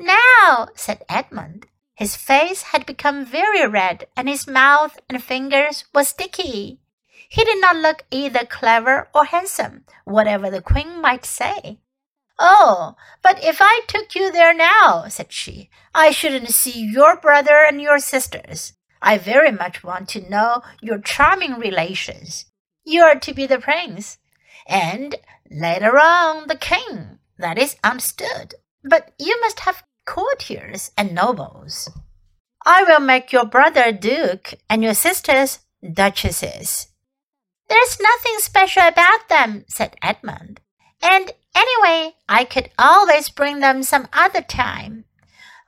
Now? said Edmund. His face had become very red, and his mouth and fingers were sticky. He did not look either clever or handsome, whatever the queen might say. Oh, but if I took you there now, said she, I shouldn't see your brother and your sisters. I very much want to know your charming relations. You are to be the prince, and later on the king. That is understood. But you must have courtiers and nobles. I will make your brother duke and your sisters duchesses. There's nothing special about them, said Edmund. And anyway, I could always bring them some other time.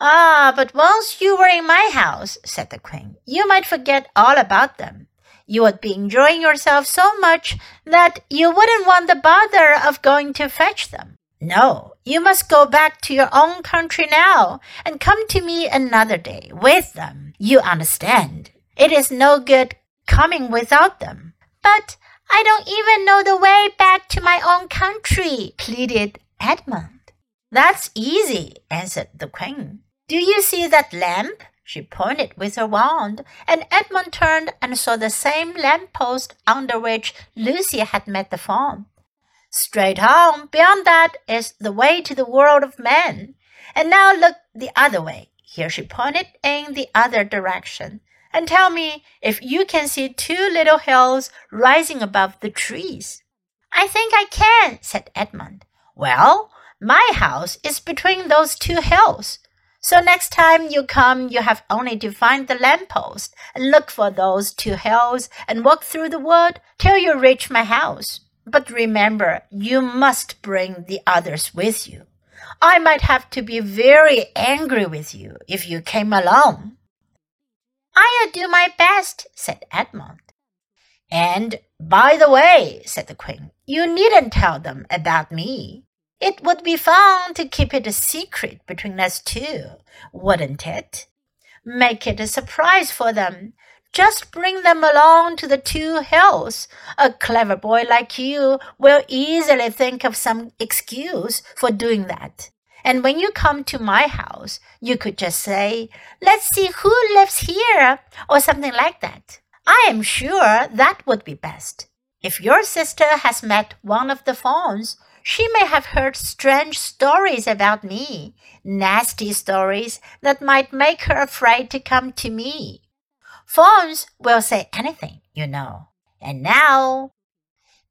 Ah, but once you were in my house, said the queen, you might forget all about them. You would be enjoying yourself so much that you wouldn't want the bother of going to fetch them. No, you must go back to your own country now and come to me another day with them. You understand. It is no good coming without them. But I don't even know the way back to my own country, pleaded Edmund. That's easy, answered the queen. Do you see that lamp? She pointed with her wand, and Edmund turned and saw the same lamp post under which Lucy had met the faun. Straight on, beyond that is the way to the world of men. And now look the other way. Here she pointed in the other direction. And tell me if you can see two little hills rising above the trees. I think I can, said Edmund. Well, my house is between those two hills. So next time you come, you have only to find the lamppost and look for those two hills and walk through the wood till you reach my house. But remember, you must bring the others with you. I might have to be very angry with you if you came alone. I'll do my best, said Edmund. And by the way, said the queen, you needn't tell them about me. It would be fun to keep it a secret between us two, wouldn't it? Make it a surprise for them just bring them along to the two hills. A clever boy like you will easily think of some excuse for doing that. And when you come to my house, you could just say, Let's see who lives here, or something like that. I am sure that would be best. If your sister has met one of the fauns, she may have heard strange stories about me, nasty stories that might make her afraid to come to me. Fauns will say anything, you know. And now.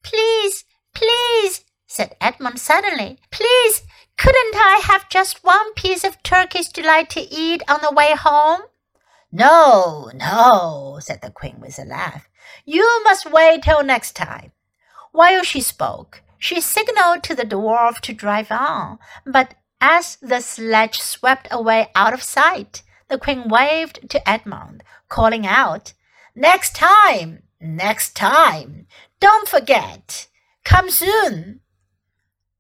Please, please, said Edmund suddenly. Please, couldn't I have just one piece of Turkish delight to eat on the way home? No, no, said the queen with a laugh. You must wait till next time. While she spoke, she signaled to the dwarf to drive on, but as the sledge swept away out of sight, the queen waved to Edmund, calling out, Next time, next time, don't forget, come soon.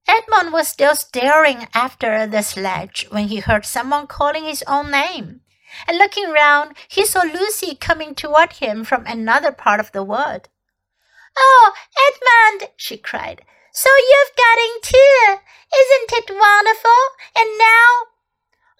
Edmund was still staring after the sledge when he heard someone calling his own name. And looking round, he saw Lucy coming toward him from another part of the wood. Oh, Edmund, she cried, so you've got in too. Isn't it wonderful? And now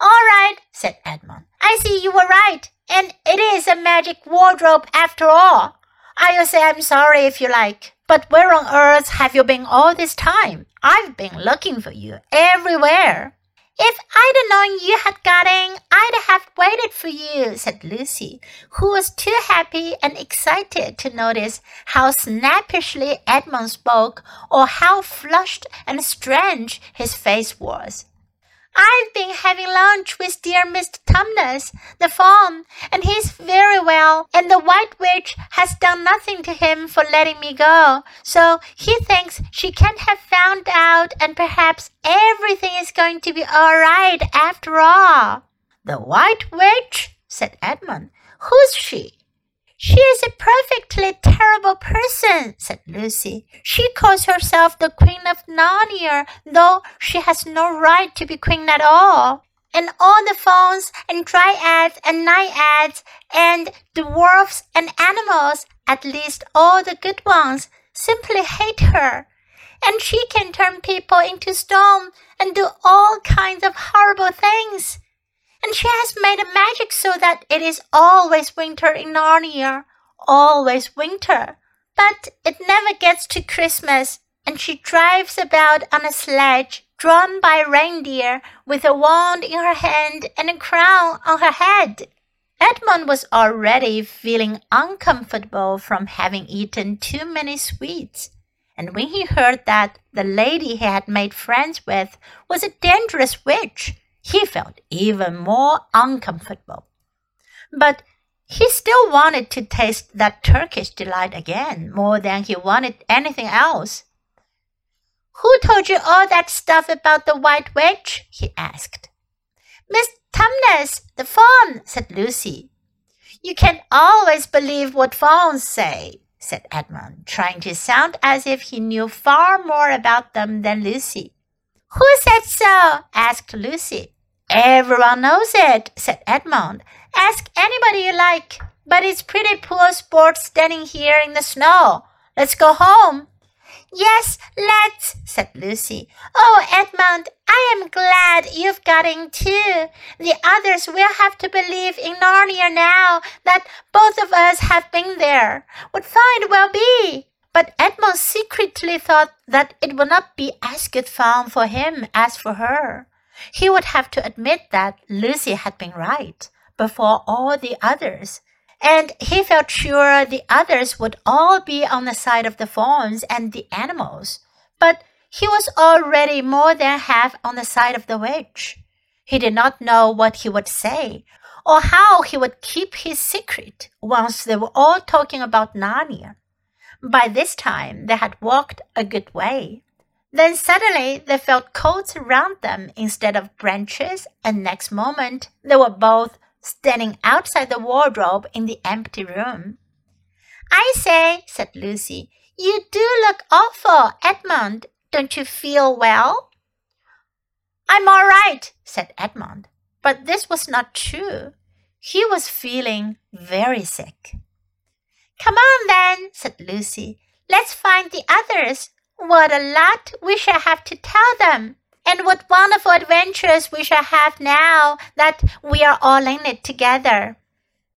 all right, said Edmund. I see you were right, and it is a magic wardrobe after all. I'll say I'm sorry if you like. But where on earth have you been all this time? I've been looking for you everywhere. If I'd known you had got in, I'd have waited for you, said Lucy, who was too happy and excited to notice how snappishly Edmund spoke or how flushed and strange his face was. I've been having lunch with dear Mr. Tumnus, the faun, and he's very well, and the White Witch has done nothing to him for letting me go, so he thinks she can't have found out, and perhaps everything is going to be all right after all. The White Witch? said Edmund. Who's she? She is a perfectly terrible person, said Lucy. She calls herself the Queen of Narnia, though she has no right to be queen at all. And all the fauns and dryads and naiads and dwarfs and animals, at least all the good ones, simply hate her. and she can turn people into stone and do all kinds of horrible things. And she has made a magic so that it is always winter in Narnia, always winter. But it never gets to Christmas, and she drives about on a sledge drawn by reindeer with a wand in her hand and a crown on her head. Edmund was already feeling uncomfortable from having eaten too many sweets, and when he heard that the lady he had made friends with was a dangerous witch, he felt even more uncomfortable. But he still wanted to taste that Turkish delight again more than he wanted anything else. Who told you all that stuff about the White Witch? he asked. Miss Tumnus, the faun, said Lucy. You can always believe what fauns say, said Edmund, trying to sound as if he knew far more about them than Lucy. Who said so? asked Lucy. Everyone knows it, said Edmund. Ask anybody you like. But it's pretty poor sport standing here in the snow. Let's go home. Yes, let's, said Lucy. Oh, Edmund, I am glad you've got in too. The others will have to believe in Narnia now that both of us have been there. What fun will be! But Edmund secretly thought that it would not be as good fun for him as for her. He would have to admit that Lucy had been right before all the others and he felt sure the others would all be on the side of the fauns and the animals. But he was already more than half on the side of the witch. He did not know what he would say, or how he would keep his secret once they were all talking about Narnia. By this time they had walked a good way. Then suddenly they felt coats around them instead of branches, and next moment they were both standing outside the wardrobe in the empty room. I say, said Lucy, you do look awful, Edmund. Don't you feel well? I'm all right, said Edmund. But this was not true. He was feeling very sick. Come on then, said Lucy. Let's find the others. What a lot we shall have to tell them. And what wonderful adventures we shall have now that we are all in it together.